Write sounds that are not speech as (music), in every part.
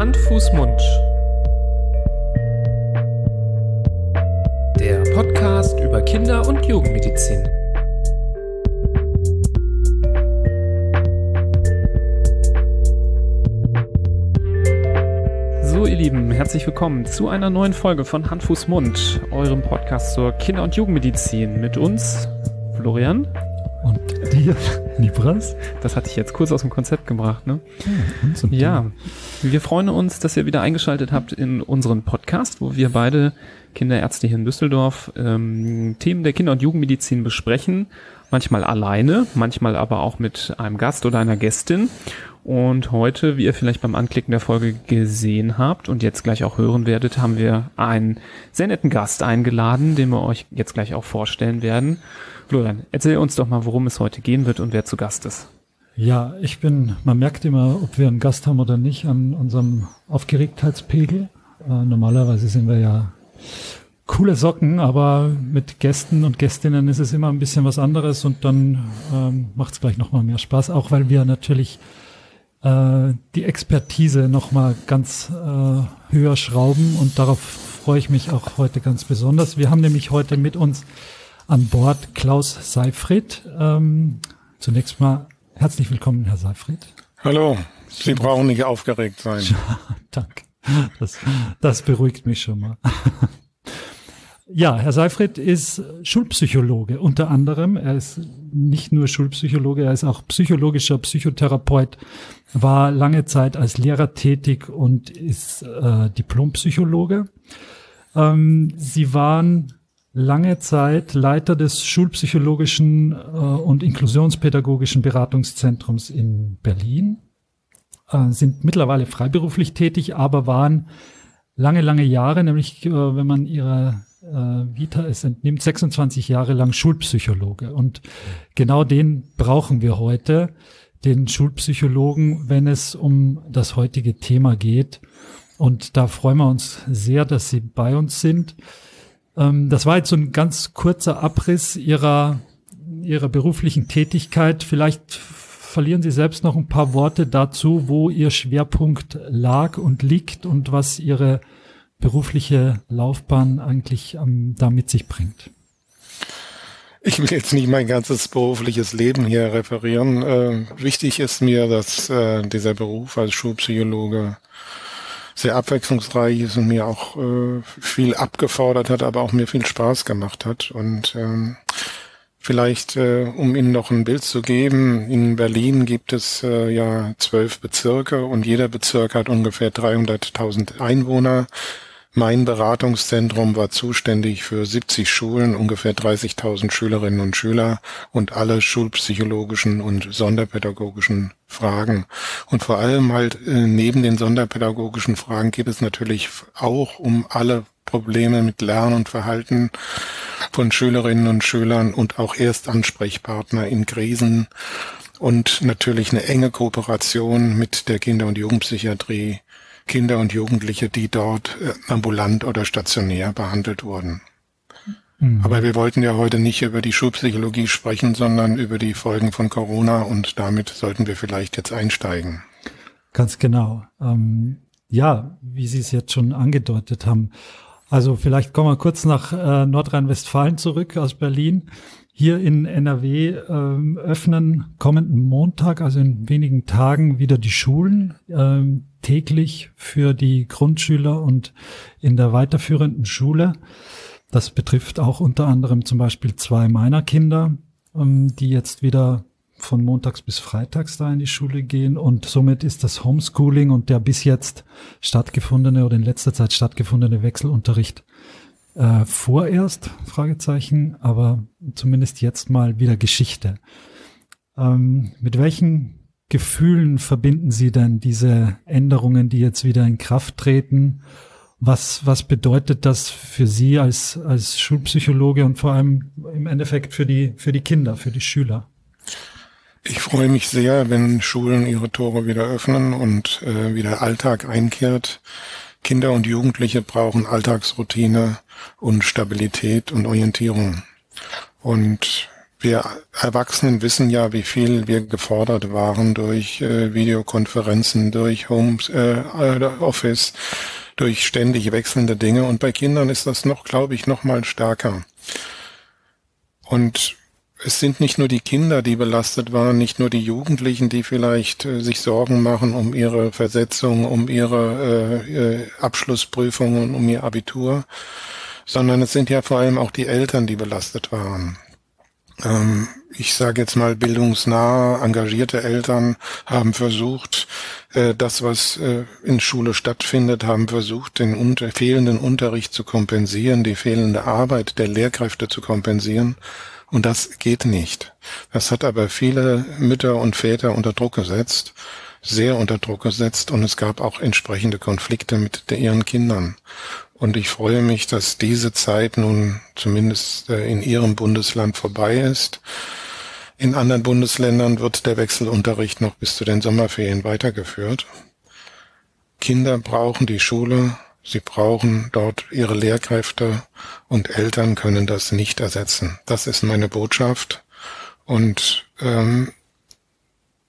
Hand, Fuß, Mund. Der Podcast über Kinder- und Jugendmedizin. So, ihr Lieben, herzlich willkommen zu einer neuen Folge von Hand, Fuß, Mund, eurem Podcast zur Kinder- und Jugendmedizin. Mit uns, Florian. Und dir, Libras? Das hatte ich jetzt kurz aus dem Konzept gebracht, ne? und Ja, wir freuen uns, dass ihr wieder eingeschaltet habt in unseren Podcast, wo wir beide Kinderärzte hier in Düsseldorf ähm, Themen der Kinder- und Jugendmedizin besprechen. Manchmal alleine, manchmal aber auch mit einem Gast oder einer Gästin. Und heute, wie ihr vielleicht beim Anklicken der Folge gesehen habt und jetzt gleich auch hören werdet, haben wir einen sehr netten Gast eingeladen, den wir euch jetzt gleich auch vorstellen werden. Florian, erzähl uns doch mal, worum es heute gehen wird und wer zu Gast ist. Ja, ich bin, man merkt immer, ob wir einen Gast haben oder nicht, an unserem Aufgeregtheitspegel. Äh, normalerweise sind wir ja coole Socken, aber mit Gästen und Gästinnen ist es immer ein bisschen was anderes und dann ähm, macht es gleich nochmal mehr Spaß, auch weil wir natürlich äh, die Expertise nochmal ganz äh, höher schrauben und darauf freue ich mich auch heute ganz besonders. Wir haben nämlich heute mit uns an Bord Klaus Seifried. Ähm, zunächst mal herzlich willkommen, Herr Seifried. Hallo, Sie brauchen nicht aufgeregt sein. (laughs) Danke. Das, das beruhigt mich schon mal. Ja, Herr Seifried ist Schulpsychologe unter anderem. Er ist nicht nur Schulpsychologe, er ist auch psychologischer Psychotherapeut, war lange Zeit als Lehrer tätig und ist äh, Diplompsychologe. Ähm, Sie waren lange Zeit Leiter des schulpsychologischen äh, und inklusionspädagogischen Beratungszentrums in Berlin, äh, sind mittlerweile freiberuflich tätig, aber waren lange, lange Jahre, nämlich äh, wenn man ihrer Vita es entnimmt, 26 Jahre lang Schulpsychologe. Und genau den brauchen wir heute, den Schulpsychologen, wenn es um das heutige Thema geht. Und da freuen wir uns sehr, dass Sie bei uns sind. Ähm, das war jetzt so ein ganz kurzer Abriss Ihrer, Ihrer beruflichen Tätigkeit. Vielleicht verlieren Sie selbst noch ein paar Worte dazu, wo Ihr Schwerpunkt lag und liegt und was Ihre berufliche Laufbahn eigentlich ähm, da mit sich bringt. Ich will jetzt nicht mein ganzes berufliches Leben hier referieren. Äh, wichtig ist mir, dass äh, dieser Beruf als Schulpsychologe sehr abwechslungsreich ist und mir auch äh, viel abgefordert hat, aber auch mir viel Spaß gemacht hat. Und ähm, vielleicht, äh, um Ihnen noch ein Bild zu geben, in Berlin gibt es äh, ja zwölf Bezirke und jeder Bezirk hat ungefähr 300.000 Einwohner. Mein Beratungszentrum war zuständig für 70 Schulen, ungefähr 30.000 Schülerinnen und Schüler und alle schulpsychologischen und sonderpädagogischen Fragen. Und vor allem halt äh, neben den sonderpädagogischen Fragen geht es natürlich auch um alle Probleme mit Lernen und Verhalten von Schülerinnen und Schülern und auch Erstansprechpartner in Krisen und natürlich eine enge Kooperation mit der Kinder- und Jugendpsychiatrie Kinder und Jugendliche, die dort äh, ambulant oder stationär behandelt wurden. Mhm. Aber wir wollten ja heute nicht über die Schulpsychologie sprechen, sondern über die Folgen von Corona und damit sollten wir vielleicht jetzt einsteigen. Ganz genau. Ähm, ja, wie Sie es jetzt schon angedeutet haben. Also vielleicht kommen wir kurz nach äh, Nordrhein-Westfalen zurück aus Berlin. Hier in NRW ähm, öffnen kommenden Montag, also in wenigen Tagen, wieder die Schulen ähm, täglich für die Grundschüler und in der weiterführenden Schule. Das betrifft auch unter anderem zum Beispiel zwei meiner Kinder, ähm, die jetzt wieder von montags bis freitags da in die Schule gehen und somit ist das Homeschooling und der bis jetzt stattgefundene oder in letzter Zeit stattgefundene Wechselunterricht äh, vorerst, Fragezeichen, aber zumindest jetzt mal wieder Geschichte. Ähm, mit welchen Gefühlen verbinden Sie denn diese Änderungen, die jetzt wieder in Kraft treten? Was, was bedeutet das für Sie als, als Schulpsychologe und vor allem im Endeffekt für die, für die Kinder, für die Schüler? Ich freue mich sehr, wenn Schulen ihre Tore wieder öffnen und äh, wieder Alltag einkehrt. Kinder und Jugendliche brauchen Alltagsroutine und Stabilität und Orientierung. Und wir Erwachsenen wissen ja, wie viel wir gefordert waren durch äh, Videokonferenzen, durch Home äh, Office, durch ständig wechselnde Dinge. Und bei Kindern ist das noch, glaube ich, noch mal stärker. Und es sind nicht nur die Kinder, die belastet waren, nicht nur die Jugendlichen, die vielleicht äh, sich Sorgen machen um ihre Versetzung, um ihre äh, äh, Abschlussprüfungen, um ihr Abitur, sondern es sind ja vor allem auch die Eltern, die belastet waren ähm, ich sage jetzt mal, bildungsnahe, engagierte Eltern haben versucht, äh, das, was äh, in Schule stattfindet, haben versucht, den unter fehlenden Unterricht zu kompensieren, die fehlende Arbeit der Lehrkräfte zu kompensieren. Und das geht nicht. Das hat aber viele Mütter und Väter unter Druck gesetzt, sehr unter Druck gesetzt und es gab auch entsprechende Konflikte mit ihren Kindern. Und ich freue mich, dass diese Zeit nun zumindest äh, in Ihrem Bundesland vorbei ist. In anderen Bundesländern wird der Wechselunterricht noch bis zu den Sommerferien weitergeführt. Kinder brauchen die Schule, sie brauchen dort ihre Lehrkräfte und Eltern können das nicht ersetzen. Das ist meine Botschaft. Und ähm,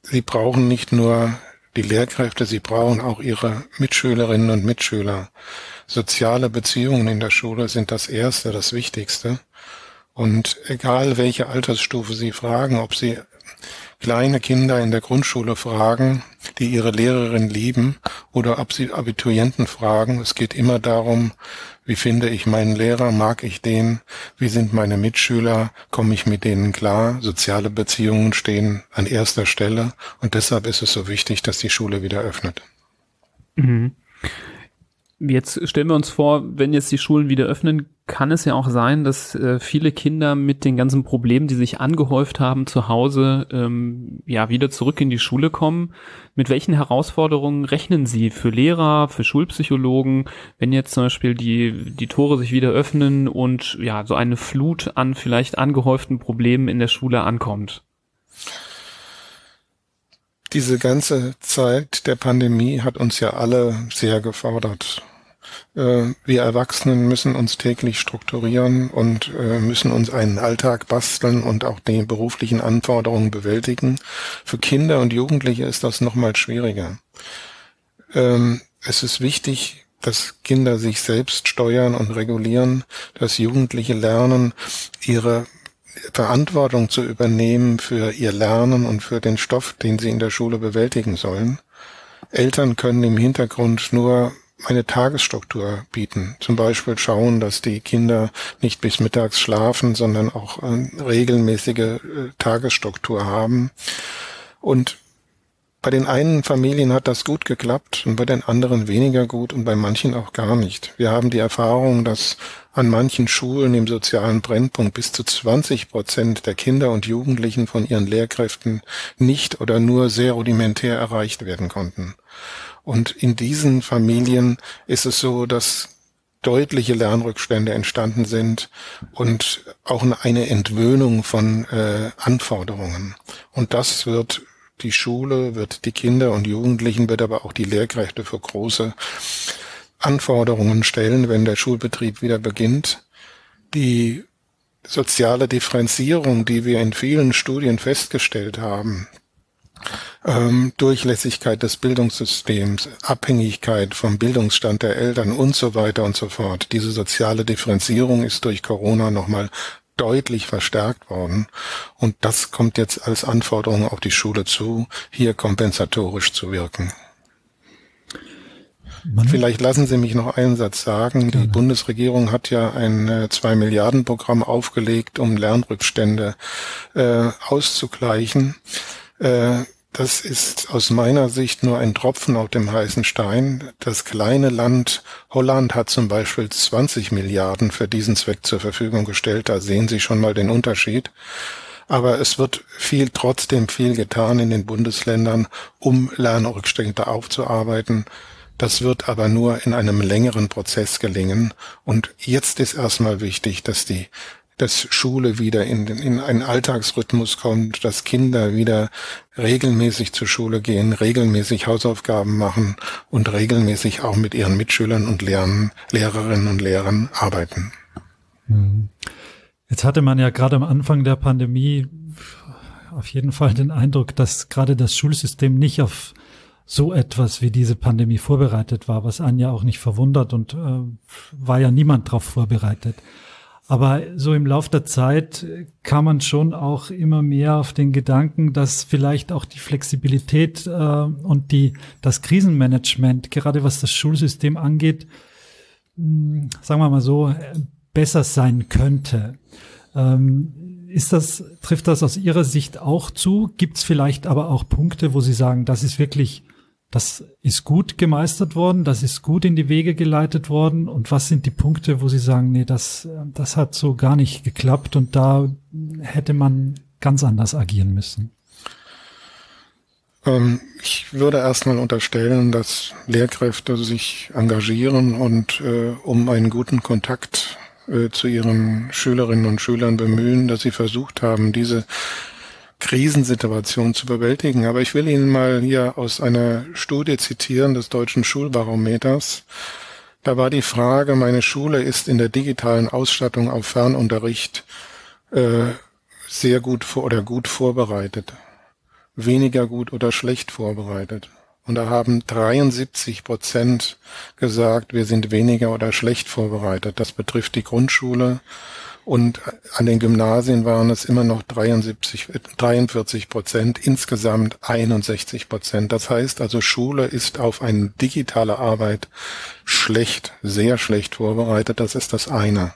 sie brauchen nicht nur die Lehrkräfte, sie brauchen auch ihre Mitschülerinnen und Mitschüler. Soziale Beziehungen in der Schule sind das Erste, das Wichtigste. Und egal welche Altersstufe Sie fragen, ob Sie kleine Kinder in der Grundschule fragen, die ihre Lehrerin lieben, oder Abiturienten fragen, es geht immer darum, wie finde ich meinen Lehrer, mag ich den, wie sind meine Mitschüler, komme ich mit denen klar, soziale Beziehungen stehen an erster Stelle und deshalb ist es so wichtig, dass die Schule wieder öffnet. Mhm. Jetzt stellen wir uns vor, wenn jetzt die Schulen wieder öffnen, kann es ja auch sein, dass äh, viele Kinder mit den ganzen Problemen, die sich angehäuft haben zu Hause, ähm, ja wieder zurück in die Schule kommen. Mit welchen Herausforderungen rechnen Sie für Lehrer, für Schulpsychologen, wenn jetzt zum Beispiel die die Tore sich wieder öffnen und ja so eine Flut an vielleicht angehäuften Problemen in der Schule ankommt? Diese ganze Zeit der Pandemie hat uns ja alle sehr gefordert. Äh, wir Erwachsenen müssen uns täglich strukturieren und äh, müssen uns einen Alltag basteln und auch die beruflichen Anforderungen bewältigen. Für Kinder und Jugendliche ist das nochmal schwieriger. Ähm, es ist wichtig, dass Kinder sich selbst steuern und regulieren, dass Jugendliche lernen, ihre Verantwortung zu übernehmen für ihr Lernen und für den Stoff, den sie in der Schule bewältigen sollen. Eltern können im Hintergrund nur eine Tagesstruktur bieten. Zum Beispiel schauen, dass die Kinder nicht bis mittags schlafen, sondern auch eine regelmäßige äh, Tagesstruktur haben. Und bei den einen Familien hat das gut geklappt und bei den anderen weniger gut und bei manchen auch gar nicht. Wir haben die Erfahrung, dass an manchen Schulen im sozialen Brennpunkt bis zu 20 Prozent der Kinder und Jugendlichen von ihren Lehrkräften nicht oder nur sehr rudimentär erreicht werden konnten. Und in diesen Familien ist es so, dass deutliche Lernrückstände entstanden sind und auch eine Entwöhnung von äh, Anforderungen. Und das wird die Schule, wird die Kinder und Jugendlichen, wird aber auch die Lehrkräfte für große Anforderungen stellen, wenn der Schulbetrieb wieder beginnt. Die soziale Differenzierung, die wir in vielen Studien festgestellt haben, ähm, Durchlässigkeit des Bildungssystems, Abhängigkeit vom Bildungsstand der Eltern und so weiter und so fort. Diese soziale Differenzierung ist durch Corona nochmal deutlich verstärkt worden. Und das kommt jetzt als Anforderung auf die Schule zu, hier kompensatorisch zu wirken. Man Vielleicht lassen Sie mich noch einen Satz sagen. Die Bundesregierung hat ja ein äh, zwei Milliarden Programm aufgelegt, um Lernrückstände äh, auszugleichen. Äh, das ist aus meiner Sicht nur ein Tropfen auf dem heißen Stein. Das kleine Land Holland hat zum Beispiel 20 Milliarden für diesen Zweck zur Verfügung gestellt. Da sehen Sie schon mal den Unterschied. Aber es wird viel, trotzdem viel getan in den Bundesländern, um Lernrückstände aufzuarbeiten. Das wird aber nur in einem längeren Prozess gelingen. Und jetzt ist erstmal wichtig, dass die dass Schule wieder in, in einen Alltagsrhythmus kommt, dass Kinder wieder regelmäßig zur Schule gehen, regelmäßig Hausaufgaben machen und regelmäßig auch mit ihren Mitschülern und Lehrern, Lehrerinnen und Lehrern arbeiten. Hm. Jetzt hatte man ja gerade am Anfang der Pandemie auf jeden Fall den Eindruck, dass gerade das Schulsystem nicht auf so etwas wie diese Pandemie vorbereitet war, was einen ja auch nicht verwundert und äh, war ja niemand darauf vorbereitet. Aber so im Lauf der Zeit kam man schon auch immer mehr auf den Gedanken, dass vielleicht auch die Flexibilität äh, und die, das Krisenmanagement, gerade was das Schulsystem angeht, mh, sagen wir mal so, besser sein könnte. Ähm, ist das, trifft das aus Ihrer Sicht auch zu? Gibt es vielleicht aber auch Punkte, wo Sie sagen, das ist wirklich das ist gut gemeistert worden, das ist gut in die Wege geleitet worden. Und was sind die Punkte, wo Sie sagen, nee, das, das hat so gar nicht geklappt und da hätte man ganz anders agieren müssen? Ähm, ich würde erstmal unterstellen, dass Lehrkräfte sich engagieren und äh, um einen guten Kontakt äh, zu ihren Schülerinnen und Schülern bemühen, dass sie versucht haben, diese Krisensituation zu bewältigen. Aber ich will Ihnen mal hier aus einer Studie zitieren des Deutschen Schulbarometers. Da war die Frage, meine Schule ist in der digitalen Ausstattung auf Fernunterricht äh, sehr gut vor oder gut vorbereitet, weniger gut oder schlecht vorbereitet. Und da haben 73 Prozent gesagt, wir sind weniger oder schlecht vorbereitet. Das betrifft die Grundschule, und an den Gymnasien waren es immer noch 73, 43 Prozent, insgesamt 61 Prozent. Das heißt also, Schule ist auf eine digitale Arbeit schlecht, sehr schlecht vorbereitet. Das ist das eine.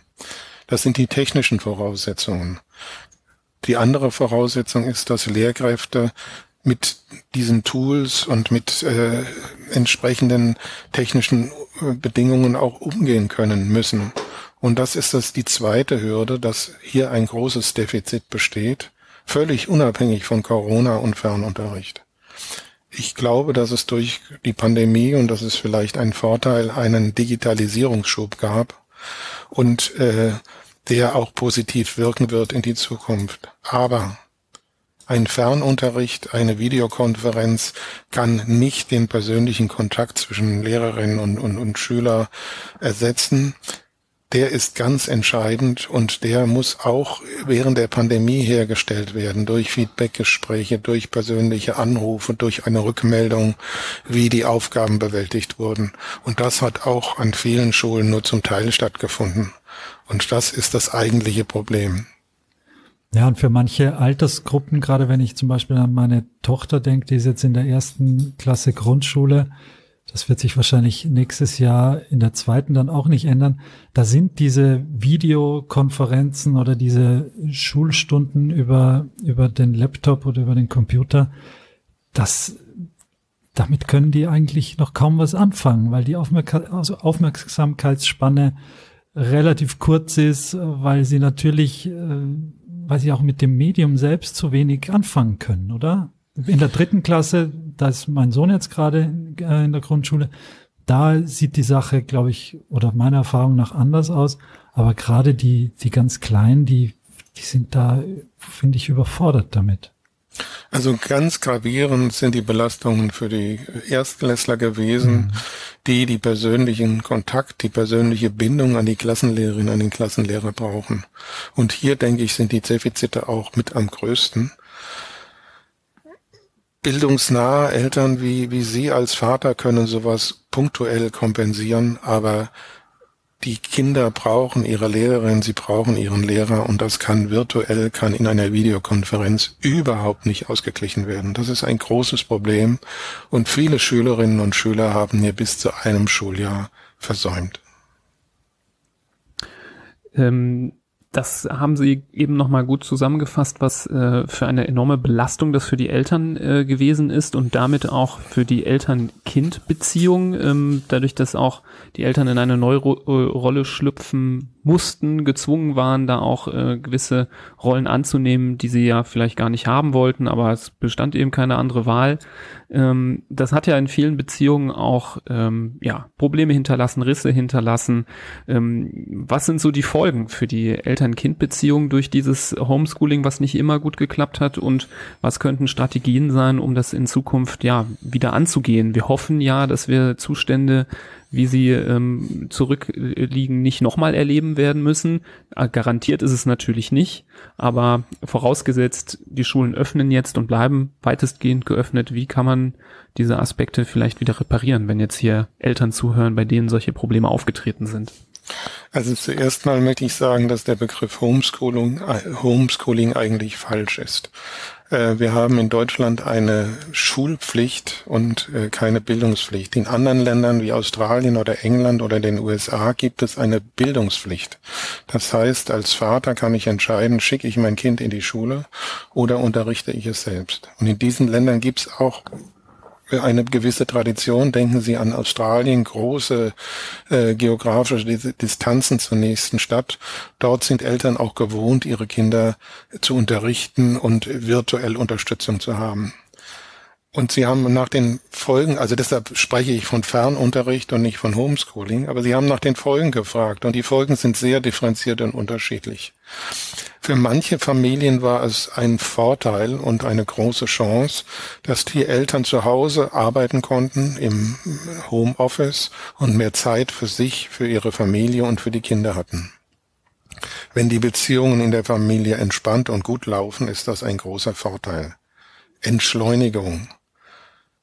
Das sind die technischen Voraussetzungen. Die andere Voraussetzung ist, dass Lehrkräfte mit diesen Tools und mit äh, entsprechenden technischen äh, Bedingungen auch umgehen können müssen. Und das ist das die zweite Hürde, dass hier ein großes Defizit besteht, völlig unabhängig von Corona und Fernunterricht. Ich glaube, dass es durch die Pandemie, und das ist vielleicht ein Vorteil, einen Digitalisierungsschub gab und äh, der auch positiv wirken wird in die Zukunft. Aber ein Fernunterricht, eine Videokonferenz kann nicht den persönlichen Kontakt zwischen Lehrerinnen und, und, und Schüler ersetzen der ist ganz entscheidend und der muss auch während der Pandemie hergestellt werden durch Feedbackgespräche, durch persönliche Anrufe, durch eine Rückmeldung, wie die Aufgaben bewältigt wurden. Und das hat auch an vielen Schulen nur zum Teil stattgefunden. Und das ist das eigentliche Problem. Ja, und für manche Altersgruppen, gerade wenn ich zum Beispiel an meine Tochter denke, die ist jetzt in der ersten Klasse Grundschule, das wird sich wahrscheinlich nächstes Jahr in der zweiten dann auch nicht ändern. Da sind diese Videokonferenzen oder diese Schulstunden über, über den Laptop oder über den Computer, das, damit können die eigentlich noch kaum was anfangen, weil die also Aufmerksamkeitsspanne relativ kurz ist, weil sie natürlich, äh, weil sie auch mit dem Medium selbst zu wenig anfangen können, oder? In der dritten Klasse, da ist mein Sohn jetzt gerade äh, in der Grundschule, da sieht die Sache, glaube ich, oder meiner Erfahrung nach anders aus. Aber gerade die, die ganz Kleinen, die, die sind da, finde ich, überfordert damit. Also ganz gravierend sind die Belastungen für die Erstklässler gewesen, mhm. die die persönlichen Kontakt, die persönliche Bindung an die Klassenlehrerin, an den Klassenlehrer brauchen. Und hier, denke ich, sind die Defizite auch mit am größten bildungsnahe Eltern wie, wie Sie als Vater können sowas punktuell kompensieren, aber die Kinder brauchen ihre Lehrerin, sie brauchen ihren Lehrer und das kann virtuell, kann in einer Videokonferenz überhaupt nicht ausgeglichen werden. Das ist ein großes Problem und viele Schülerinnen und Schüler haben hier bis zu einem Schuljahr versäumt. Ähm das haben Sie eben nochmal gut zusammengefasst, was äh, für eine enorme Belastung das für die Eltern äh, gewesen ist und damit auch für die Eltern-Kind-Beziehung, ähm, dadurch, dass auch die Eltern in eine neue Ro äh, Rolle schlüpfen mussten, gezwungen waren, da auch äh, gewisse Rollen anzunehmen, die sie ja vielleicht gar nicht haben wollten, aber es bestand eben keine andere Wahl. Ähm, das hat ja in vielen Beziehungen auch ähm, ja, Probleme hinterlassen, Risse hinterlassen. Ähm, was sind so die Folgen für die Eltern-Kind-Beziehung durch dieses Homeschooling, was nicht immer gut geklappt hat? Und was könnten Strategien sein, um das in Zukunft ja wieder anzugehen? Wir hoffen ja, dass wir Zustände wie sie ähm, zurückliegen, nicht nochmal erleben werden müssen. Äh, garantiert ist es natürlich nicht, aber vorausgesetzt, die Schulen öffnen jetzt und bleiben weitestgehend geöffnet, wie kann man diese Aspekte vielleicht wieder reparieren, wenn jetzt hier Eltern zuhören, bei denen solche Probleme aufgetreten sind? Also zuerst mal möchte ich sagen, dass der Begriff Homeschooling, äh, Homeschooling eigentlich falsch ist. Äh, wir haben in Deutschland eine Schulpflicht und äh, keine Bildungspflicht. In anderen Ländern wie Australien oder England oder den USA gibt es eine Bildungspflicht. Das heißt, als Vater kann ich entscheiden, schicke ich mein Kind in die Schule oder unterrichte ich es selbst. Und in diesen Ländern gibt es auch eine gewisse Tradition. Denken Sie an Australien, große äh, geografische Distanzen zur nächsten Stadt. Dort sind Eltern auch gewohnt, ihre Kinder zu unterrichten und virtuell Unterstützung zu haben. Und Sie haben nach den Folgen, also deshalb spreche ich von Fernunterricht und nicht von Homeschooling, aber Sie haben nach den Folgen gefragt und die Folgen sind sehr differenziert und unterschiedlich. Für manche Familien war es ein Vorteil und eine große Chance, dass die Eltern zu Hause arbeiten konnten im Homeoffice und mehr Zeit für sich, für ihre Familie und für die Kinder hatten. Wenn die Beziehungen in der Familie entspannt und gut laufen, ist das ein großer Vorteil. Entschleunigung,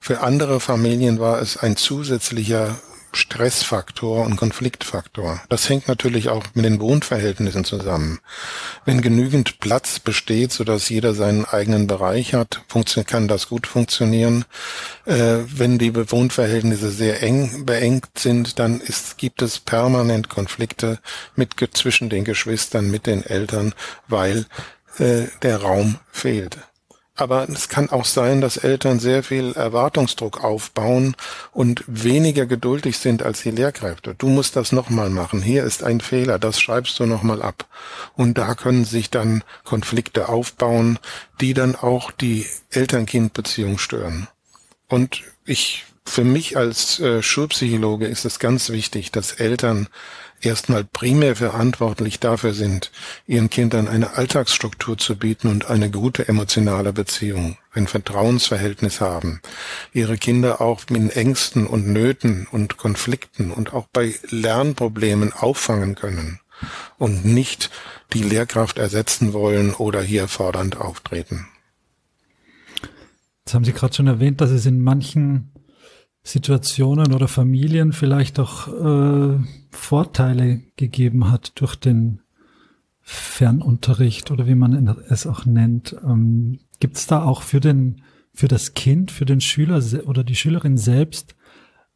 für andere Familien war es ein zusätzlicher Stressfaktor und Konfliktfaktor. Das hängt natürlich auch mit den Wohnverhältnissen zusammen. Wenn genügend Platz besteht, sodass jeder seinen eigenen Bereich hat, kann das gut funktionieren. Äh, wenn die Wohnverhältnisse sehr eng beengt sind, dann ist, gibt es permanent Konflikte mit, zwischen den Geschwistern, mit den Eltern, weil äh, der Raum fehlt. Aber es kann auch sein, dass Eltern sehr viel Erwartungsdruck aufbauen und weniger geduldig sind als die Lehrkräfte. Du musst das nochmal machen. Hier ist ein Fehler. Das schreibst du nochmal ab. Und da können sich dann Konflikte aufbauen, die dann auch die Eltern-Kind-Beziehung stören. Und ich, für mich als äh, Schulpsychologe ist es ganz wichtig, dass Eltern erstmal primär verantwortlich dafür sind, ihren Kindern eine Alltagsstruktur zu bieten und eine gute emotionale Beziehung, ein Vertrauensverhältnis haben, ihre Kinder auch mit Ängsten und Nöten und Konflikten und auch bei Lernproblemen auffangen können und nicht die Lehrkraft ersetzen wollen oder hier fordernd auftreten. Jetzt haben Sie gerade schon erwähnt, dass es in manchen Situationen oder Familien vielleicht auch äh, Vorteile gegeben hat durch den Fernunterricht oder wie man es auch nennt. Ähm, Gibt es da auch für den für das Kind, für den Schüler oder die Schülerin selbst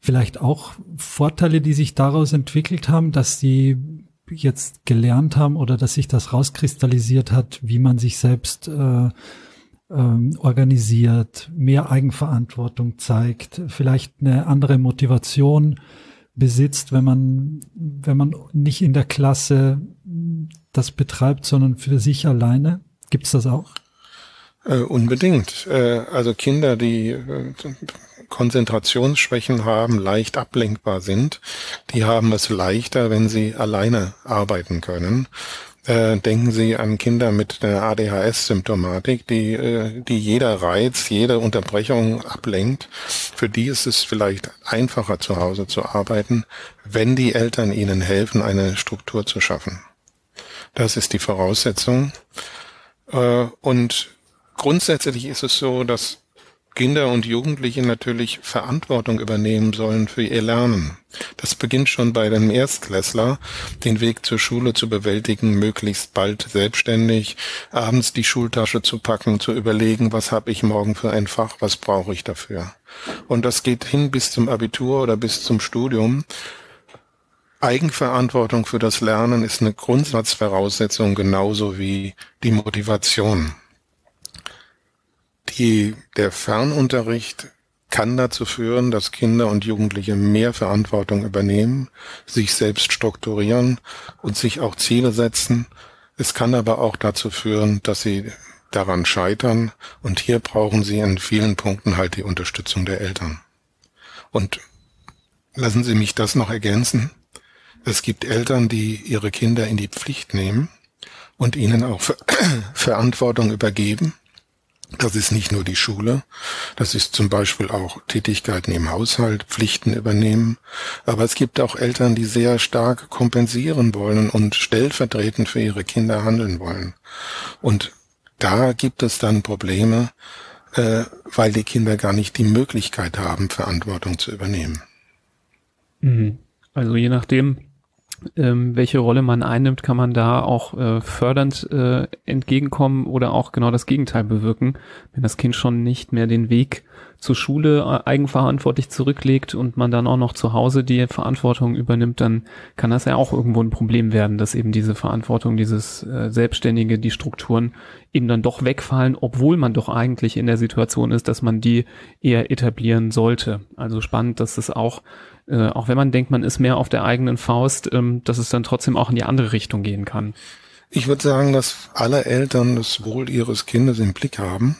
vielleicht auch Vorteile, die sich daraus entwickelt haben, dass sie jetzt gelernt haben oder dass sich das rauskristallisiert hat, wie man sich selbst äh, ähm, organisiert, mehr Eigenverantwortung zeigt, vielleicht eine andere Motivation besitzt, wenn man, wenn man nicht in der Klasse das betreibt, sondern für sich alleine. Gibt es das auch? Äh, unbedingt. Äh, also Kinder, die äh, Konzentrationsschwächen haben, leicht ablenkbar sind, die haben es leichter, wenn sie alleine arbeiten können. Äh, denken Sie an Kinder mit der ADHS-Symptomatik, die, äh, die jeder Reiz, jede Unterbrechung ablenkt. Für die ist es vielleicht einfacher zu Hause zu arbeiten, wenn die Eltern ihnen helfen, eine Struktur zu schaffen. Das ist die Voraussetzung. Äh, und grundsätzlich ist es so, dass Kinder und Jugendliche natürlich Verantwortung übernehmen sollen für ihr Lernen. Das beginnt schon bei dem Erstklässler, den Weg zur Schule zu bewältigen, möglichst bald selbstständig, abends die Schultasche zu packen, zu überlegen, was habe ich morgen für ein Fach, was brauche ich dafür. Und das geht hin bis zum Abitur oder bis zum Studium. Eigenverantwortung für das Lernen ist eine Grundsatzvoraussetzung genauso wie die Motivation. Die, der Fernunterricht kann dazu führen, dass Kinder und Jugendliche mehr Verantwortung übernehmen, sich selbst strukturieren und sich auch Ziele setzen. Es kann aber auch dazu führen, dass sie daran scheitern und hier brauchen sie in vielen Punkten halt die Unterstützung der Eltern. Und lassen Sie mich das noch ergänzen. Es gibt Eltern, die ihre Kinder in die Pflicht nehmen und ihnen auch (coughs) Verantwortung übergeben Das ist nicht nur die Schule, das ist zum Beispiel auch Tätigkeiten im Haushalt, Pflichten übernehmen. Aber es gibt auch Eltern, die sehr stark kompensieren wollen und stellvertretend für ihre Kinder handeln wollen. Und da gibt es dann Probleme, äh, weil die Kinder gar nicht die Möglichkeit haben, Verantwortung zu übernehmen. Mhm. Also je nachdem, ähm, welche Rolle man einnimmt, kann man da auch äh, fördernd äh, entgegenkommen oder auch genau das Gegenteil bewirken, wenn das Kind schon nicht mehr den Weg zur Schule äh, eigenverantwortlich zurücklegt und man dann auch noch zu Hause die Verantwortung übernimmt, dann kann das ja auch irgendwo ein Problem werden, dass eben diese Verantwortung, dieses äh, Selbstständige, die Strukturen eben dann doch wegfallen, obwohl man doch eigentlich in der Situation ist, dass man die eher etablieren sollte. Also spannend, dass es auch äh, auch wenn man denkt, man ist mehr auf der eigenen Faust, ähm, dass es dann trotzdem auch in die andere Richtung gehen kann. Ich würde sagen, dass alle Eltern das Wohl ihres Kindes im Blick haben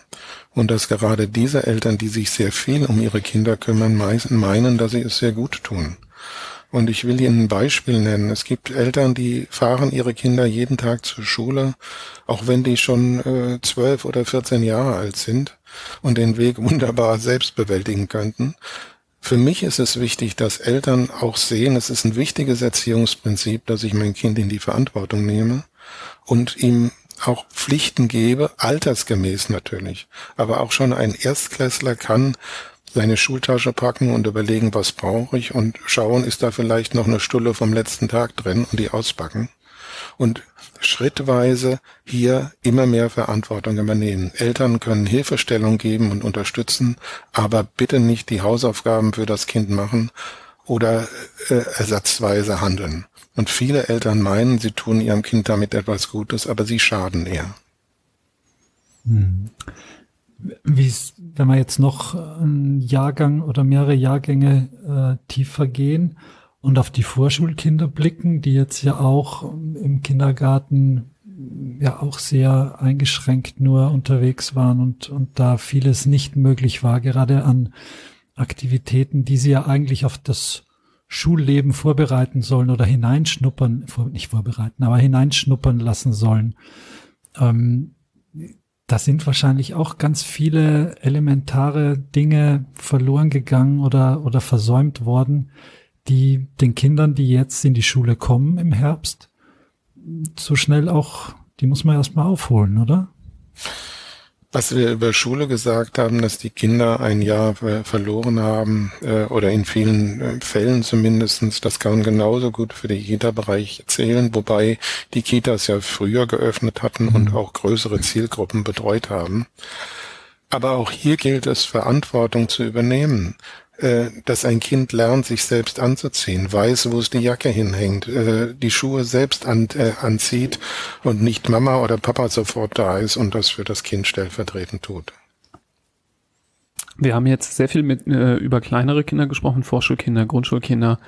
und dass gerade diese Eltern, die sich sehr viel um ihre Kinder kümmern, meinen, dass sie es sehr gut tun. Und ich will Ihnen ein Beispiel nennen. Es gibt Eltern, die fahren ihre Kinder jeden Tag zur Schule, auch wenn die schon äh, zwölf äh, oder 14 Jahre alt sind und den Weg (laughs) wunderbar selbst bewältigen könnten. Für mich ist es wichtig, dass Eltern auch sehen, es ist ein wichtiges Erziehungsprinzip, dass ich mein Kind in die Verantwortung nehme und ihm auch Pflichten gebe, altersgemäß natürlich. Aber auch schon ein Erstklässler kann seine Schultasche packen und überlegen, was brauche ich und schauen, ist da vielleicht noch eine Stulle vom letzten Tag drin und die auspacken. Und schrittweise hier immer mehr Verantwortung übernehmen. Eltern können Hilfestellung geben und unterstützen, aber bitte nicht die Hausaufgaben für das Kind machen oder äh, ersatzweise handeln. Und viele Eltern meinen, sie tun ihrem Kind damit etwas Gutes, aber sie schaden eher. Hm. Wie wenn wir jetzt noch einen Jahrgang oder mehrere Jahrgänge äh, tiefer gehen, und auf die Vorschulkinder blicken, die jetzt ja auch im Kindergarten ja auch sehr eingeschränkt nur unterwegs waren und, und da vieles nicht möglich war, gerade an Aktivitäten, die sie ja eigentlich auf das Schulleben vorbereiten sollen oder hineinschnuppern, nicht vorbereiten, aber hineinschnuppern lassen sollen. Ähm, da sind wahrscheinlich auch ganz viele elementare Dinge verloren gegangen oder, oder versäumt worden, die den Kindern, die jetzt in die Schule kommen im Herbst, so schnell auch, die muss man erstmal aufholen, oder? Was wir über Schule gesagt haben, dass die Kinder ein Jahr verloren haben, äh, oder in vielen äh, Fällen zumindestens, das kann man genauso gut für den Kita-Bereich zählen, wobei die Kitas ja früher geöffnet hatten und mhm. auch größere Zielgruppen betreut haben. Aber auch hier gilt es, Verantwortung zu übernehmen. Äh, dass ein Kind lernt, sich selbst anzuziehen, weiß, wo es die Jacke hinhängt, äh, die Schuhe selbst an, äh, anzieht und nicht Mama oder Papa sofort da ist und das für das Kind stellvertretend tut. Wir haben jetzt sehr viel mit, äh, über kleinere Kinder gesprochen, Vorschulkinder, Grundschulkinder.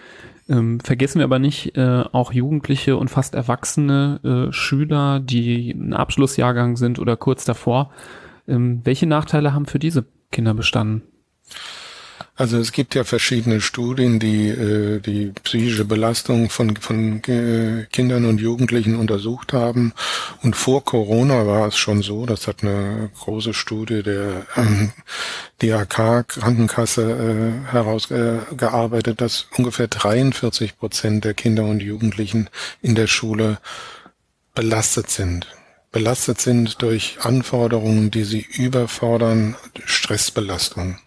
Ähm, vergessen wir aber nicht äh, auch Jugendliche und fast erwachsene äh, Schüler, die ein Abschlussjahrgang sind oder kurz davor. Ähm, welche Nachteile haben für diese Kinder bestanden? Also es gibt ja verschiedene Studien, die äh, die psychische Belastung von, von äh, Kindern und Jugendlichen untersucht haben. Und vor Corona war es schon so, das hat eine große Studie der ähm, DAK Krankenkasse äh, herausgearbeitet, äh, dass ungefähr 43 Prozent der Kinder und Jugendlichen in der Schule belastet sind belastet sind durch Anforderungen, die sie überfordern, Stressbelastung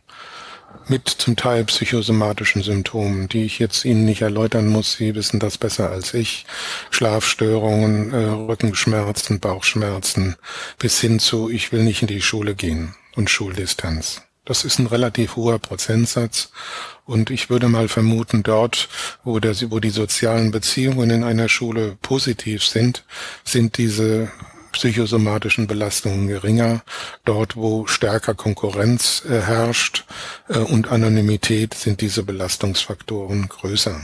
mit zum Teil psychosomatischen Symptomen, die ich jetzt Ihnen nicht erläutern muss. Sie wissen das besser als ich. Schlafstörungen, äh, Rückenschmerzen, Bauchschmerzen, bis hin zu, ich will nicht in die Schule gehen und Schuldistanz. Das ist ein relativ hoher Prozentsatz. Und ich würde mal vermuten, dort, wo, der, wo die sozialen Beziehungen in einer Schule positiv sind, sind diese psychosomatischen Belastungen geringer. Dort, wo stärker Konkurrenz äh, herrscht äh, und Anonymität, sind diese Belastungsfaktoren größer.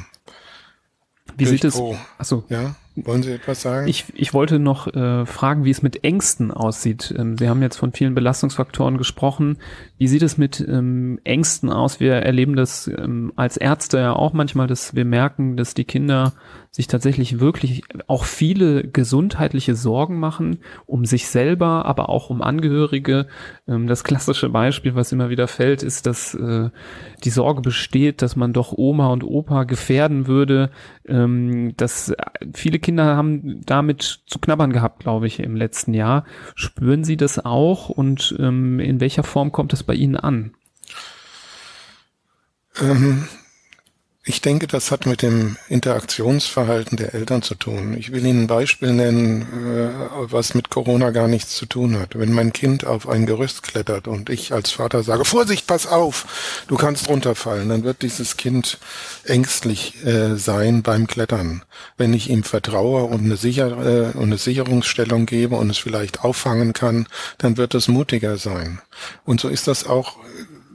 Wie Durch sieht es? Achso. Ja. Wollen Sie etwas sagen? Ich, ich wollte noch äh, fragen, wie es mit Ängsten aussieht. Ähm, Sie haben jetzt von vielen Belastungsfaktoren gesprochen. Wie sieht es mit ähm, Ängsten aus? Wir erleben das ähm, als Ärzte ja auch manchmal, dass wir merken, dass die Kinder sich tatsächlich wirklich auch viele gesundheitliche Sorgen machen, um sich selber, aber auch um Angehörige. Ähm, das klassische Beispiel, was immer wieder fällt, ist, dass äh, die Sorge besteht, dass man doch Oma und Opa gefährden würde. Ähm, dass viele Kinder haben damit zu knabbern gehabt, glaube ich, im letzten Jahr. Spüren Sie das auch und ähm, in welcher Form kommt es bei Ihnen an? Ähm, ich denke, das hat mit dem Interaktionsverhalten der Eltern zu tun. Ich will Ihnen ein Beispiel nennen, äh, was mit Corona gar nichts zu tun hat. Wenn mein Kind auf ein Gerüst klettert und ich als Vater sage, Vorsicht, pass auf, du kannst runterfallen, dann wird dieses Kind ängstlich äh, sein beim Klettern. Wenn ich ihm vertraue und eine, Sicher äh, und eine Sicherungsstellung gebe und es vielleicht auffangen kann, dann wird es mutiger sein. Und so ist das auch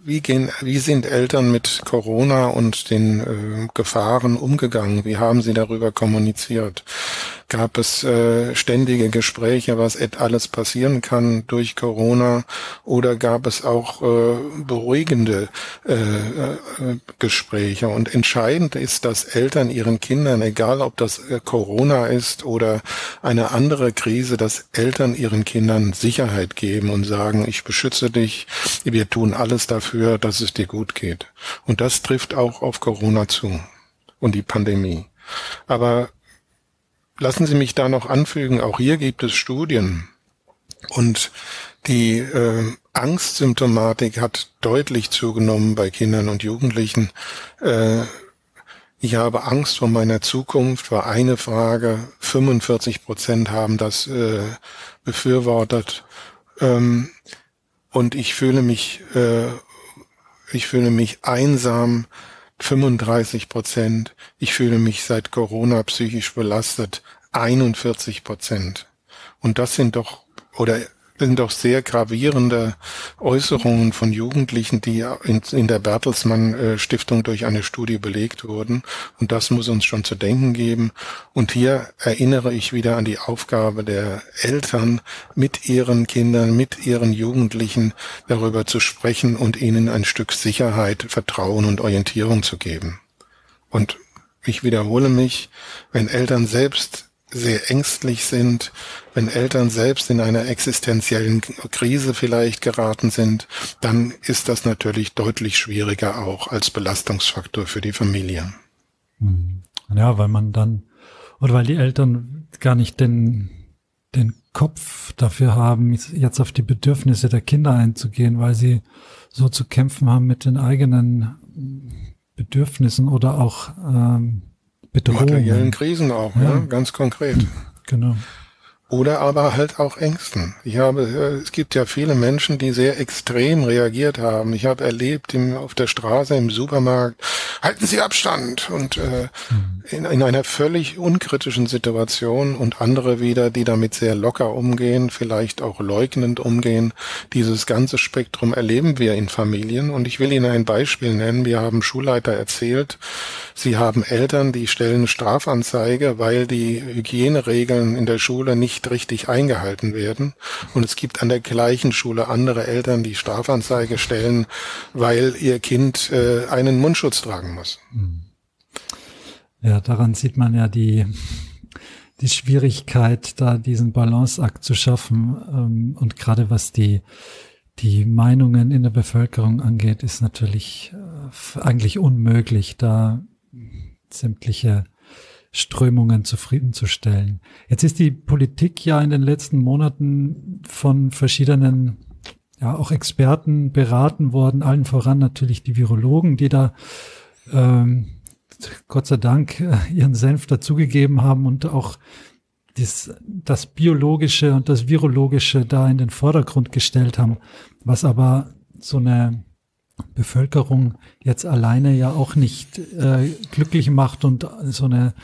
wie gehen, wie sind Eltern mit Corona und den äh, Gefahren umgegangen? Wie haben sie darüber kommuniziert? Gab es äh, ständige Gespräche, was alles passieren kann durch Corona? Oder gab es auch äh, beruhigende äh, äh, Gespräche? Und entscheidend ist, dass Eltern ihren Kindern, egal ob das äh, Corona ist oder eine andere Krise, dass Eltern ihren Kindern Sicherheit geben und sagen, ich beschütze dich, wir tun alles dafür, dass es dir gut geht. Und das trifft auch auf Corona zu und die Pandemie. Aber Lassen Sie mich da noch anfügen, auch hier gibt es Studien und die äh, Angstsymptomatik hat deutlich zugenommen bei Kindern und Jugendlichen. Äh, ich habe Angst vor meiner Zukunft war eine Frage. 45 Prozent haben das äh, befürwortet. Ähm, und ich fühle mich, äh, ich fühle mich einsam. 35 Prozent. Ich fühle mich seit Corona psychisch belastet. 41 Prozent. Und das sind doch, oder sind doch sehr gravierende Äußerungen von Jugendlichen, die in, in der Bertelsmann äh, Stiftung durch eine Studie belegt wurden. Und das muss uns schon zu denken geben. Und hier erinnere ich wieder an die Aufgabe der Eltern, mit ihren Kindern, mit ihren Jugendlichen darüber zu sprechen und ihnen ein Stück Sicherheit, Vertrauen und Orientierung zu geben. Und ich wiederhole mich, wenn Eltern selbst sehr ängstlich sind, wenn Eltern selbst in einer existenziellen Krise vielleicht geraten sind, dann ist das natürlich deutlich schwieriger auch als Belastungsfaktor für die Familie. Hm. Ja, weil man dann, oder weil die Eltern gar nicht den, den Kopf dafür haben, jetzt auf die Bedürfnisse der Kinder einzugehen, weil sie so zu kämpfen haben mit den eigenen Bedürfnissen oder auch ähm, Bedrohungen. Materiellen Krisen auch, ja. ne? ganz konkret. Genau. Oder aber halt auch Ängsten. Ich habe, äh, es gibt ja viele Menschen, die sehr extrem reagiert haben. Ich habe erlebt im, auf der Straße, im Supermarkt, halten Sie Abstand und äh, mhm. in, in einer völlig unkritischen Situation und andere wieder, die damit sehr locker umgehen, vielleicht auch leugnend umgehen. Dieses ganze Spektrum erleben wir in Familien und ich will Ihnen ein Beispiel nennen. Wir haben Schulleiter erzählt, sie haben Eltern, die stellen Strafanzeige, weil die Hygieneregeln in der Schule nicht nicht richtig eingehalten werden. Und es gibt an der gleichen Schule andere Eltern, die Strafanzeige stellen, weil ihr Kind äh, einen Mundschutz tragen muss. Hm. Ja, daran sieht man ja die, die Schwierigkeit, da diesen Balanceakt zu schaffen. Ähm, und gerade was die, die Meinungen in der Bevölkerung angeht, ist natürlich äh, eigentlich unmöglich, da sämtliche Strömungen zufriedenzustellen. Jetzt ist die Politik ja in den letzten Monaten von verschiedenen, ja auch Experten beraten worden, allen voran natürlich die Virologen, die da ähm, Gott sei Dank äh, ihren Senf dazugegeben haben und auch das, das Biologische und das Virologische da in den Vordergrund gestellt haben, was aber so eine Bevölkerung jetzt alleine ja auch nicht äh, glücklich macht und so eine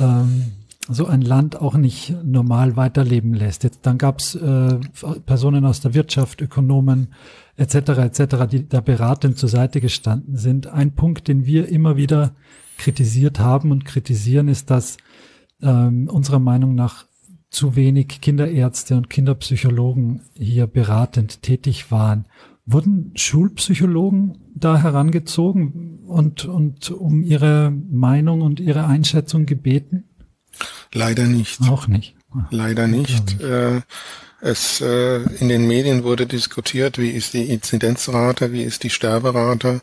ähm, so ein Land auch nicht normal weiterleben lässt. Jetzt dann gab es äh, Personen aus der Wirtschaft, Ökonomen etc. etc., die da beratend zur Seite gestanden sind. Ein Punkt, den wir immer wieder kritisiert haben und kritisieren, ist, dass ähm, unserer Meinung nach zu wenig Kinderärzte und Kinderpsychologen hier beratend tätig waren Wurden Schulpsychologen da herangezogen und, und um ihre Meinung und ihre Einschätzung gebeten? Leider nicht. Auch nicht. Leider nicht. Äh, es äh, in den Medien wurde diskutiert, wie ist die Inzidenzrate, wie ist die Sterberate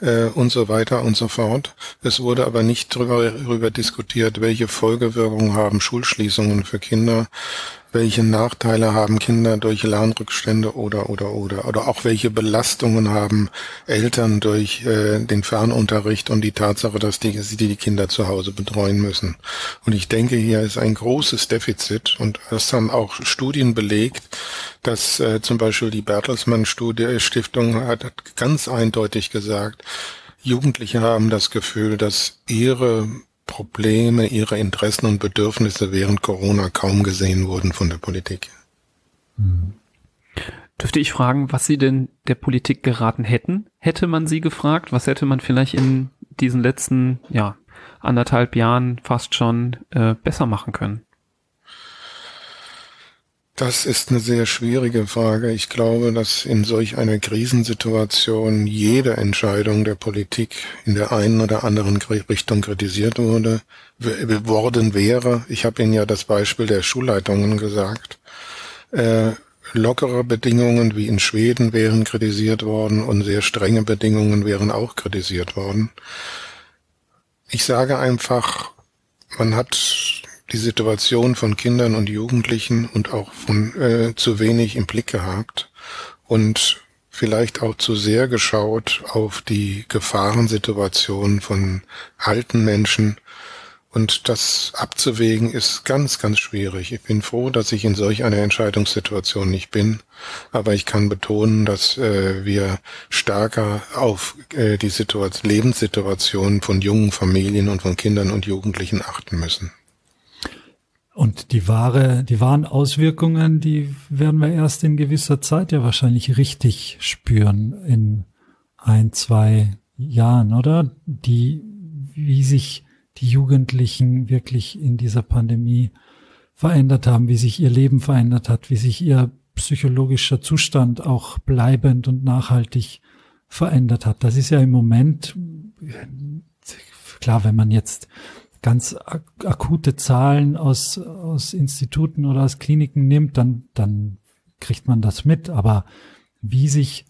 äh, und so weiter und so fort. Es wurde aber nicht darüber, darüber diskutiert, welche Folgewirkungen haben Schulschließungen für Kinder, welche Nachteile haben Kinder durch Lernrückstände oder oder oder oder auch welche Belastungen haben Eltern durch äh, den Fernunterricht und die Tatsache, dass die, die die Kinder zu Hause betreuen müssen. Und ich denke, hier ist ein großes Defizit und das haben auch Studien belegt, dass äh, zum Beispiel die Bertelsmann Studie Stiftung hat, hat ganz eindeutig gesagt, Jugendliche haben das Gefühl, dass ihre Probleme, ihre Interessen und Bedürfnisse während Corona kaum gesehen wurden von der Politik. Hm. Dürfte ich fragen, was Sie denn der Politik geraten hätten? Hätte man Sie gefragt? Was hätte man vielleicht in diesen letzten, ja, anderthalb Jahren fast schon äh, besser machen können? Das ist eine sehr schwierige Frage. Ich glaube, dass in solch einer Krisensituation jede Entscheidung der Politik in der einen oder anderen Richtung kritisiert wurde, worden wäre. Ich habe Ihnen ja das Beispiel der Schulleitungen gesagt. Äh, lockere Bedingungen wie in Schweden wären kritisiert worden und sehr strenge Bedingungen wären auch kritisiert worden. Ich sage einfach, man hat die Situation von Kindern und Jugendlichen und auch von äh, zu wenig im Blick gehabt und vielleicht auch zu sehr geschaut auf die Gefahrensituation von alten Menschen. Und das abzuwägen ist ganz, ganz schwierig. Ich bin froh, dass ich in solch einer Entscheidungssituation nicht bin. Aber ich kann betonen, dass äh, wir stärker auf äh, die Situation, Lebenssituation von jungen Familien und von Kindern und Jugendlichen achten müssen. Und die wahre, die wahren Auswirkungen, die werden wir erst in gewisser Zeit ja wahrscheinlich richtig spüren in ein, zwei Jahren, oder? Die, wie sich die Jugendlichen wirklich in dieser Pandemie verändert haben, wie sich ihr Leben verändert hat, wie sich ihr psychologischer Zustand auch bleibend und nachhaltig verändert hat. Das ist ja im Moment, klar, wenn man jetzt ganz ak akute Zahlen aus, aus Instituten oder aus Kliniken nimmt, dann, dann kriegt man das mit. Aber wie sich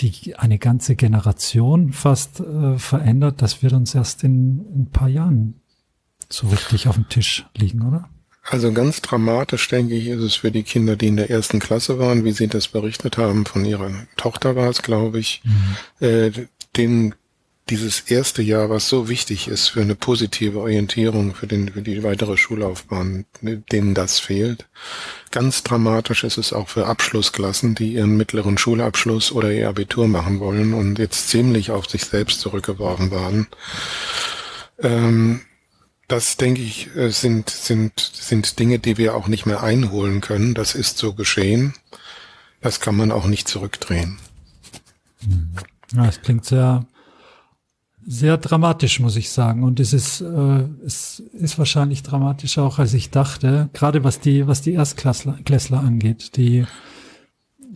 die, eine ganze Generation fast äh, verändert, das wird uns erst in, in ein paar Jahren so richtig auf dem Tisch liegen, oder? Also ganz dramatisch, denke ich, ist es für die Kinder, die in der ersten Klasse waren, wie Sie das berichtet haben, von ihrer Tochter war es, glaube ich, mhm. äh, denen dieses erste Jahr, was so wichtig ist für eine positive Orientierung für, den, für die weitere Schullaufbahn, denen das fehlt. Ganz dramatisch ist es auch für Abschlussklassen, die ihren mittleren Schulabschluss oder ihr Abitur machen wollen und jetzt ziemlich auf sich selbst zurückgeworfen waren. Ähm, das denke ich äh, sind, sind, sind Dinge, die wir auch nicht mehr einholen können. Das ist so geschehen. Das kann man auch nicht zurückdrehen. Ja, es klingt sehr sehr dramatisch, muss ich sagen. Und es ist, äh, es ist wahrscheinlich dramatischer auch, als ich dachte. Gerade was die, was die Erstklässler angeht, die,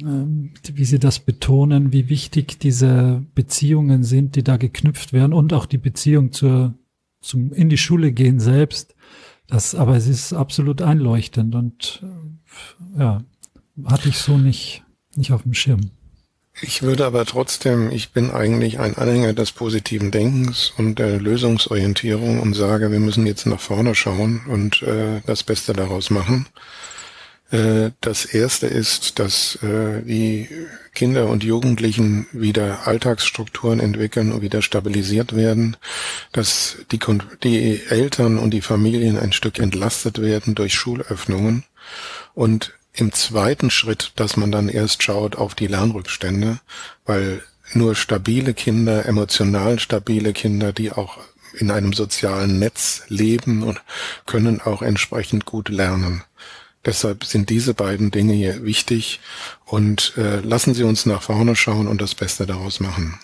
ähm, wie sie das betonen, wie wichtig diese Beziehungen sind, die da geknüpft werden und auch die Beziehung zur, zum, in die Schule gehen selbst. Das, aber es ist absolut einleuchtend und, äh, ja, hatte ich so nicht, nicht auf dem Schirm. Ich würde aber trotzdem, ich bin eigentlich ein Anhänger des positiven Denkens und der Lösungsorientierung und sage, wir müssen jetzt nach vorne schauen und äh, das Beste daraus machen. Äh, das erste ist, dass äh, die Kinder und Jugendlichen wieder Alltagsstrukturen entwickeln und wieder stabilisiert werden, dass die, die Eltern und die Familien ein Stück entlastet werden durch Schulöffnungen und im zweiten Schritt, dass man dann erst schaut auf die Lernrückstände, weil nur stabile Kinder, emotional stabile Kinder, die auch in einem sozialen Netz leben und können auch entsprechend gut lernen. Deshalb sind diese beiden Dinge hier wichtig und äh, lassen Sie uns nach vorne schauen und das Beste daraus machen.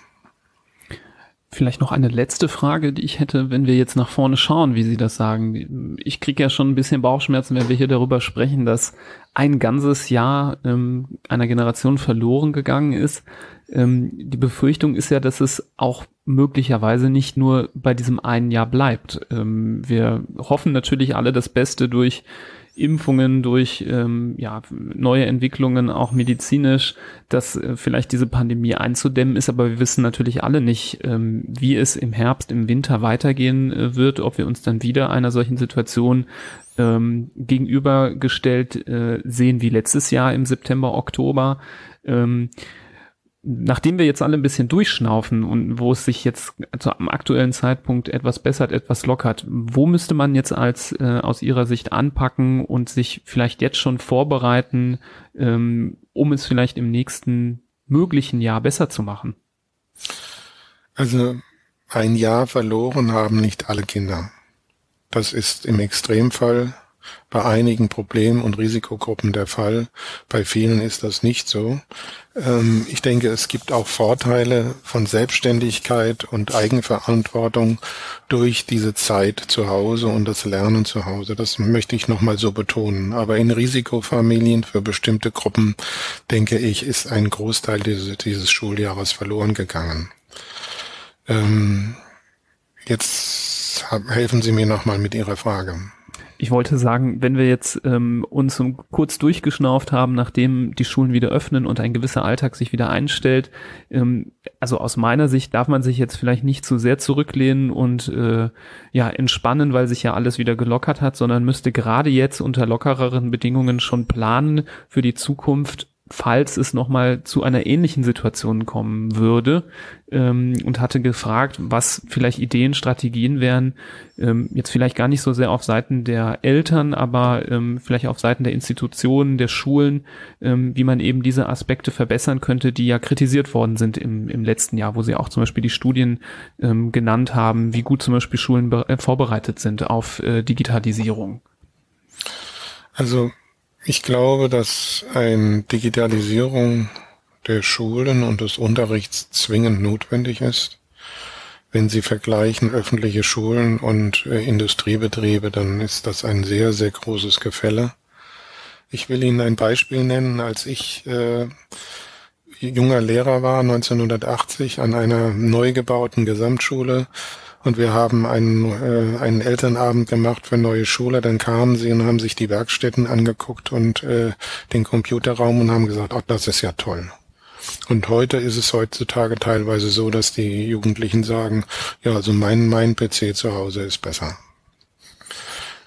Vielleicht noch eine letzte Frage, die ich hätte, wenn wir jetzt nach vorne schauen, wie Sie das sagen. Ich kriege ja schon ein bisschen Bauchschmerzen, wenn wir hier darüber sprechen, dass ein ganzes Jahr ähm, einer Generation verloren gegangen ist. Ähm, die Befürchtung ist ja, dass es auch möglicherweise nicht nur bei diesem einen Jahr bleibt. Ähm, wir hoffen natürlich alle das Beste durch Impfungen, durch ähm, ja, neue Entwicklungen, auch medizinisch, dass äh, vielleicht diese Pandemie einzudämmen ist. Aber wir wissen natürlich alle nicht, ähm, wie es im Herbst, im Winter weitergehen äh, wird, ob wir uns dann wieder einer solchen Situation ähm, gegenübergestellt äh, sehen wie letztes Jahr im September, Oktober. Ähm, nachdem wir jetzt alle ein bisschen durchschnaufen und wo es sich jetzt zu am aktuellen Zeitpunkt etwas bessert, etwas lockert, wo müsste man jetzt als äh, aus Ihrer Sicht anpacken und sich vielleicht jetzt schon vorbereiten, ähm, um es vielleicht im nächsten möglichen Jahr besser zu machen? Also ein Jahr verloren haben nicht alle Kinder. Das ist im Extremfall bei einigen Problem- und Risikogruppen der Fall. Bei vielen ist das nicht so. Ähm, ich denke, es gibt auch Vorteile von Selbstständigkeit und Eigenverantwortung durch diese Zeit zu Hause und das Lernen zu Hause. Das möchte ich nochmal so betonen. Aber in Risikofamilien für bestimmte Gruppen, denke ich, ist ein Großteil dieses, dieses Schuljahres verloren gegangen. Ähm, jetzt helfen Sie mir nochmal mit Ihrer Frage ich wollte sagen, wenn wir jetzt ähm, uns kurz durchgeschnauft haben, nachdem die Schulen wieder öffnen und ein gewisser Alltag sich wieder einstellt, ähm, also aus meiner Sicht darf man sich jetzt vielleicht nicht zu sehr zurücklehnen und äh, ja entspannen, weil sich ja alles wieder gelockert hat, sondern müsste gerade jetzt unter lockereren Bedingungen schon planen für die Zukunft, falls es nochmal zu einer ähnlichen Situation kommen würde ähm, und hatte gefragt, was vielleicht Ideen, Strategien wären, ähm, jetzt vielleicht gar nicht so sehr auf Seiten der Eltern, aber ähm, vielleicht auf Seiten der Institutionen, der Schulen, ähm, wie man eben diese Aspekte verbessern könnte, die ja kritisiert worden sind im, im letzten Jahr, wo sie auch zum Beispiel die Studien ähm, genannt haben, wie gut zum Beispiel Schulen äh, vorbereitet sind auf äh, Digitalisierung. Also ich glaube, dass eine Digitalisierung der Schulen und des Unterrichts zwingend notwendig ist. Wenn Sie vergleichen öffentliche Schulen und äh, Industriebetriebe, dann ist das ein sehr, sehr großes Gefälle. Ich will Ihnen ein Beispiel nennen. Als ich äh, junger Lehrer war, 1980, an einer neu gebauten Gesamtschule, und wir haben einen, äh, einen Elternabend gemacht für neue Schüler. Dann kamen sie und haben sich die Werkstätten angeguckt und äh, den Computerraum und haben gesagt, oh, das ist ja toll. Und heute ist es heutzutage teilweise so, dass die Jugendlichen sagen, ja, also mein, mein PC zu Hause ist besser.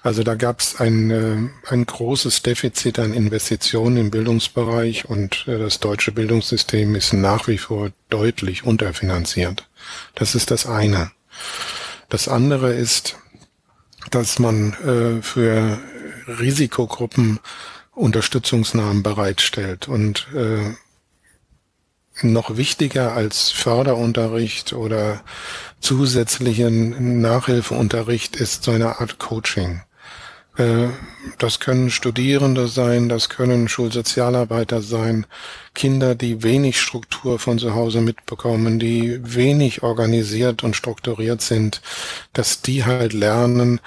Also da gab es ein, äh, ein großes Defizit an Investitionen im Bildungsbereich und äh, das deutsche Bildungssystem ist nach wie vor deutlich unterfinanziert. Das ist das eine. Das andere ist, dass man äh, für Risikogruppen Unterstützungsnahmen bereitstellt und äh, noch wichtiger als Förderunterricht oder zusätzlichen Nachhilfeunterricht ist so eine Art Coaching. Äh, das können Studierende sein, das können Schulsozialarbeiter sein, Kinder, die wenig Struktur von zu Hause mitbekommen, die wenig organisiert und strukturiert sind, dass die halt lernen,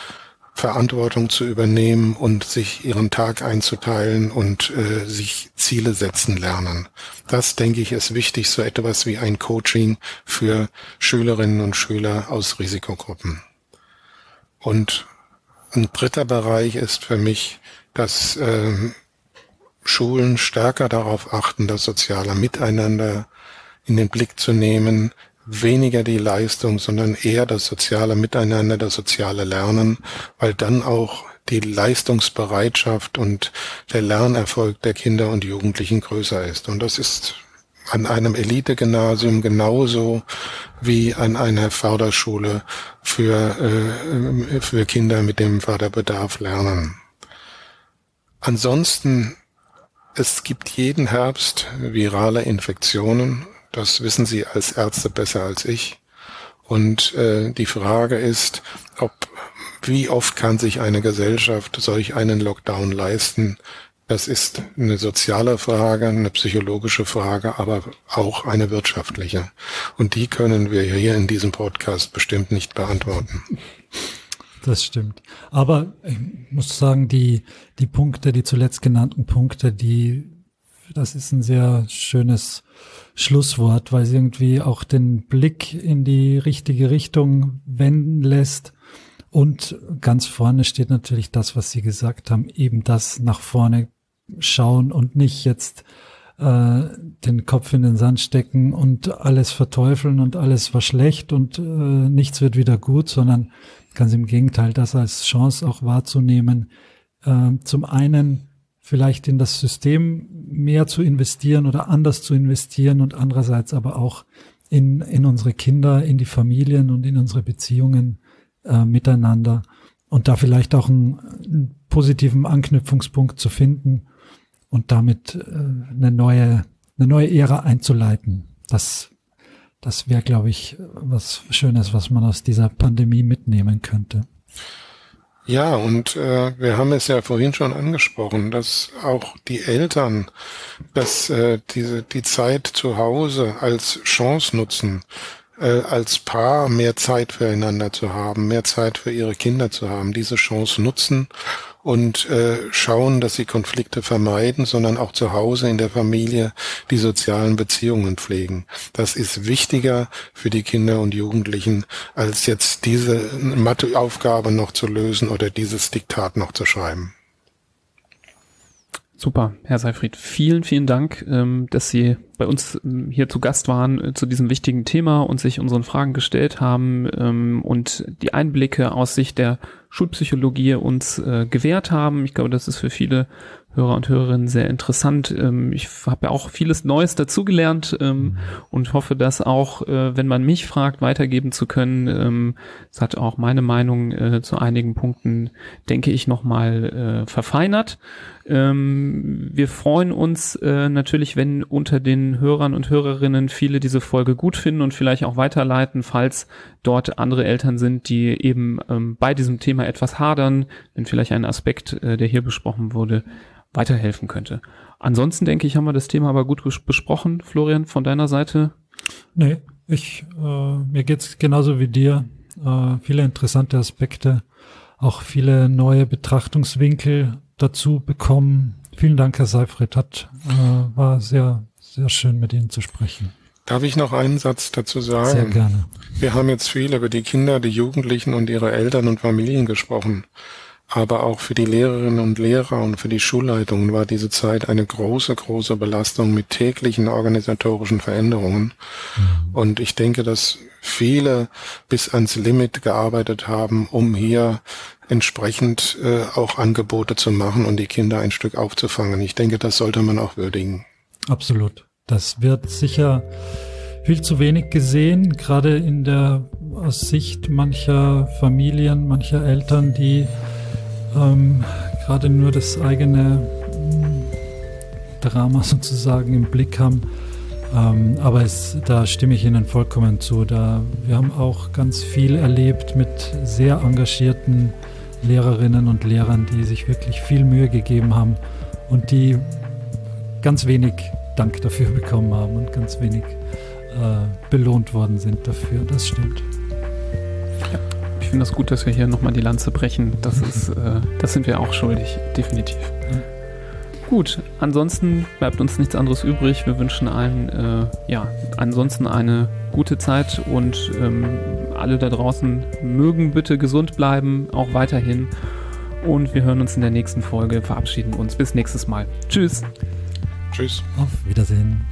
Verantwortung zu übernehmen und sich ihren Tag einzuteilen und äh, sich Ziele setzen lernen. Das, denke ich, ist wichtig, so etwas wie ein Coaching für Schülerinnen und Schüler aus Risikogruppen. Und ein dritter Bereich ist für mich, dass äh, Schulen stärker darauf achten, das soziale Miteinander in den Blick zu nehmen, weniger die Leistung, sondern eher das soziale Miteinander, das soziale Lernen, weil dann auch die Leistungsbereitschaft und der Lernerfolg der Kinder und Jugendlichen größer ist. Und das ist an einem Elite-Gymnasium genauso wie an einer Förderschule für, äh, für Kinder mit dem Förderbedarf lernen. Ansonsten, es gibt jeden Herbst virale Infektionen. Das wissen Sie als Ärzte besser als ich. Und äh, die Frage ist, ob wie oft kann sich eine Gesellschaft solch einen Lockdown leisten, das ist eine soziale Frage, eine psychologische Frage, aber auch eine wirtschaftliche. Und die können wir hier in diesem Podcast bestimmt nicht beantworten. Das stimmt. Aber ich muss sagen, die, die Punkte, die zuletzt genannten Punkte, die das ist ein sehr schönes Schlusswort, weil es irgendwie auch den Blick in die richtige Richtung wenden lässt. Und ganz vorne steht natürlich das, was Sie gesagt haben, eben das nach vorne schauen und nicht jetzt äh, den Kopf in den Sand stecken und alles verteufeln und alles war schlecht und äh, nichts wird wieder gut, sondern ganz im Gegenteil, das als Chance auch wahrzunehmen, äh, zum einen vielleicht in das System mehr zu investieren oder anders zu investieren und andererseits aber auch in, in unsere Kinder, in die Familien und in unsere Beziehungen äh, miteinander und da vielleicht auch einen, einen positiven Anknüpfungspunkt zu finden und damit äh, eine neue, eine neue Ära einzuleiten. Das, das wäre, glaube ich, was Schönes, was man aus dieser Pandemie mitnehmen könnte. Ja, und äh, wir haben es ja vorhin schon angesprochen, dass auch die Eltern, dass äh, diese die Zeit zu Hause als Chance nutzen, äh, als Paar mehr Zeit füreinander zu haben, mehr Zeit für ihre Kinder zu haben, diese Chance nutzen und äh, schauen, dass sie Konflikte vermeiden, sondern auch zu Hause in der Familie die sozialen Beziehungen pflegen. Das ist wichtiger für die Kinder und Jugendlichen, als jetzt diese Matheaufgabe noch zu lösen oder dieses Diktat noch zu schreiben. Super, Herr Seifried, vielen, vielen Dank, ähm, dass Sie bei uns ähm, hier zu Gast waren äh, zu diesem wichtigen Thema und sich unseren Fragen gestellt haben ähm, und die Einblicke aus Sicht der Schulpsychologie uns äh, gewährt haben. Ich glaube, das ist für viele Hörer und Hörerinnen sehr interessant. Ähm, ich habe ja auch vieles Neues dazugelernt ähm, und hoffe, das auch, äh, wenn man mich fragt, weitergeben zu können. Ähm, es hat auch meine Meinung äh, zu einigen Punkten, denke ich, nochmal äh, verfeinert. Wir freuen uns natürlich, wenn unter den Hörern und Hörerinnen viele diese Folge gut finden und vielleicht auch weiterleiten, falls dort andere Eltern sind, die eben bei diesem Thema etwas hadern, wenn vielleicht ein Aspekt, der hier besprochen wurde, weiterhelfen könnte. Ansonsten denke ich, haben wir das Thema aber gut besprochen. Florian, von deiner Seite? Nee, ich, äh, mir geht's genauso wie dir. Äh, viele interessante Aspekte, auch viele neue Betrachtungswinkel dazu bekommen. Vielen Dank, Herr Seifried. Hat, äh, war sehr, sehr schön mit Ihnen zu sprechen. Darf ich noch einen Satz dazu sagen? Sehr gerne. Wir haben jetzt viel über die Kinder, die Jugendlichen und ihre Eltern und Familien gesprochen. Aber auch für die Lehrerinnen und Lehrer und für die Schulleitungen war diese Zeit eine große, große Belastung mit täglichen organisatorischen Veränderungen. Mhm. Und ich denke, dass viele bis ans Limit gearbeitet haben, um hier entsprechend äh, auch Angebote zu machen und die Kinder ein Stück aufzufangen. Ich denke, das sollte man auch würdigen. Absolut. Das wird sicher viel zu wenig gesehen, gerade in der aus Sicht mancher Familien, mancher Eltern, die ähm, gerade nur das eigene mm, Drama (laughs) sozusagen im Blick haben. Ähm, aber es, da stimme ich Ihnen vollkommen zu. Da, wir haben auch ganz viel erlebt mit sehr engagierten Lehrerinnen und Lehrern, die sich wirklich viel Mühe gegeben haben und die ganz wenig Dank dafür (laughs) bekommen haben und ganz wenig äh, belohnt worden sind dafür. Das stimmt. Finde das gut, dass wir hier nochmal die Lanze brechen. Das (laughs) ist, äh, das sind wir auch schuldig, definitiv. Gut, ansonsten bleibt uns nichts anderes übrig. Wir wünschen allen, äh, ja, ansonsten eine gute Zeit und ähm, alle da draußen mögen bitte gesund bleiben, auch weiterhin. Und wir hören uns in der nächsten Folge, verabschieden uns. Bis nächstes Mal. Tschüss. Tschüss. Auf Wiedersehen.